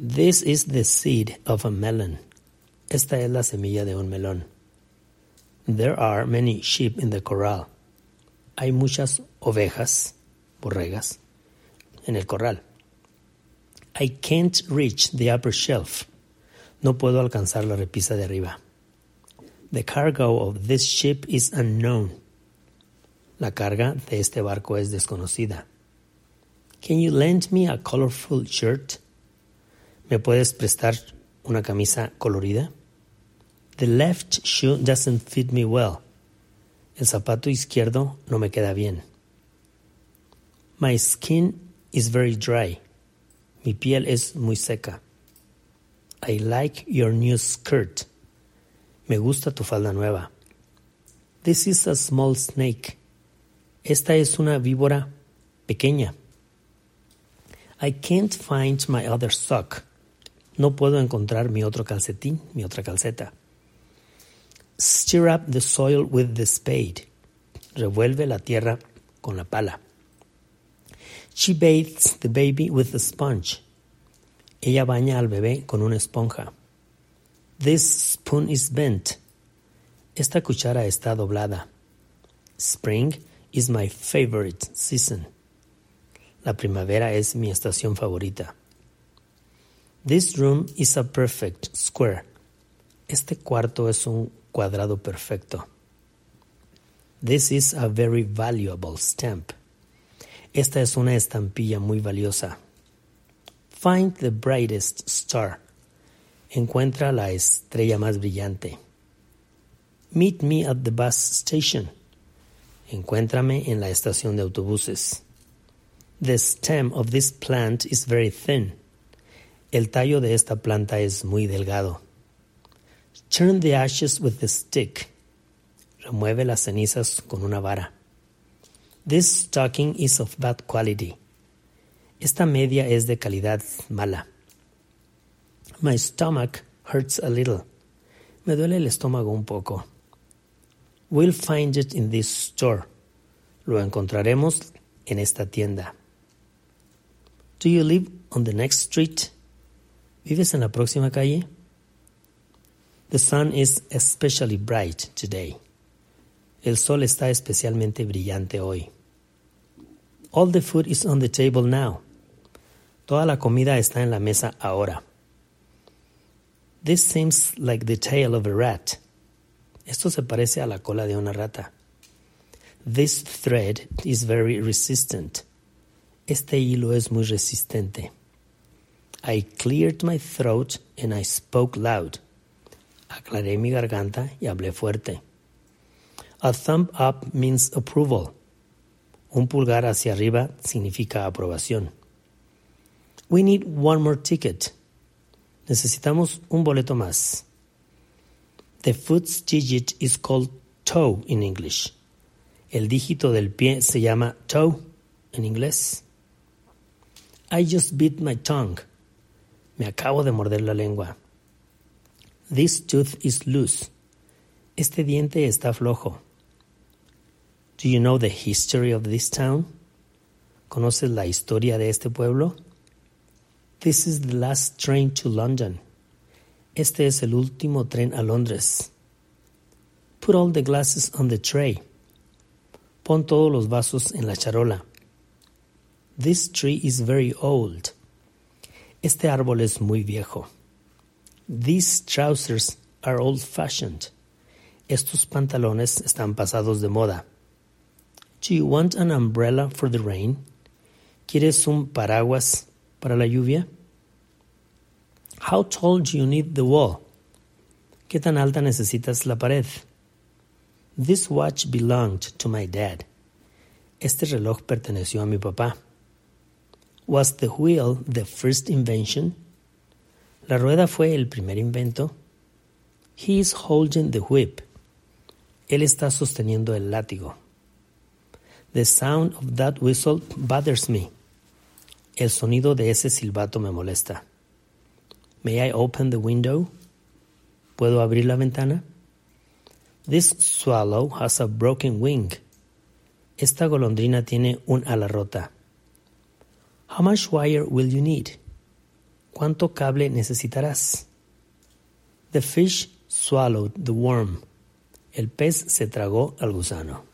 This is the seed of a melon. Esta es la semilla de un melón. There are many sheep in the corral. Hay muchas ovejas, borregas, en el corral. I can't reach the upper shelf. No puedo alcanzar la repisa de arriba. The cargo of this ship is unknown. La carga de este barco es desconocida. Can you lend me a colorful shirt? ¿Me puedes prestar una camisa colorida? The left shoe doesn't fit me well. El zapato izquierdo no me queda bien. My skin is very dry. Mi piel es muy seca. I like your new skirt. Me gusta tu falda nueva. This is a small snake. Esta es una víbora pequeña. I can't find my other sock. No puedo encontrar mi otro calcetín, mi otra calceta. Stir up the soil with the spade. Revuelve la tierra con la pala. She bathes the baby with a sponge. Ella baña al bebé con una esponja. This spoon is bent. Esta cuchara está doblada. Spring is my favorite season. La primavera es mi estación favorita. This room is a perfect square. Este cuarto es un cuadrado perfecto. This is a very valuable stamp. Esta es una estampilla muy valiosa. Find the brightest star. Encuentra la estrella más brillante. Meet me at the bus station. Encuéntrame en la estación de autobuses. The stem of this plant is very thin. El tallo de esta planta es muy delgado. Turn the ashes with the stick. Remueve las cenizas con una vara. This stocking is of bad quality. Esta media es de calidad mala. My stomach hurts a little. Me duele el estómago un poco. We'll find it in this store. Lo encontraremos en esta tienda. Do you live on the next street? ¿Vives en la próxima calle? The sun is especially bright today. El sol está especialmente brillante hoy. All the food is on the table now. Toda la comida está en la mesa ahora. This seems like the tail of a rat. Esto se parece a la cola de una rata. This thread is very resistant. Este hilo es muy resistente. I cleared my throat and I spoke loud. Aclaré mi garganta y hablé fuerte. A thumb up means approval. Un pulgar hacia arriba significa aprobación. We need one more ticket. Necesitamos un boleto más. The foot's digit is called toe in English. El dígito del pie se llama toe en inglés. I just bit my tongue. Me acabo de morder la lengua. This tooth is loose. Este diente está flojo. Do you know the history of this town? ¿Conoces la historia de este pueblo? This is the last train to London. Este es el último tren a Londres. Put all the glasses on the tray. Pon todos los vasos en la charola. This tree is very old. Este árbol es muy viejo. These trousers are old fashioned. Estos pantalones están pasados de moda. Do you want an umbrella for the rain? ¿Quieres un paraguas para la lluvia? How tall do you need the wall? ¿Qué tan alta necesitas la pared? This watch belonged to my dad. Este reloj perteneció a mi papá. Was the wheel the first invention? La rueda fue el primer invento. He is holding the whip. Él está sosteniendo el látigo. The sound of that whistle bothers me. El sonido de ese silbato me molesta. May I open the window? ¿Puedo abrir la ventana? This swallow has a broken wing. Esta golondrina tiene un ala rota. How much wire will you need? ¿Cuánto cable necesitarás? The fish swallowed the worm. El pez se tragó al gusano.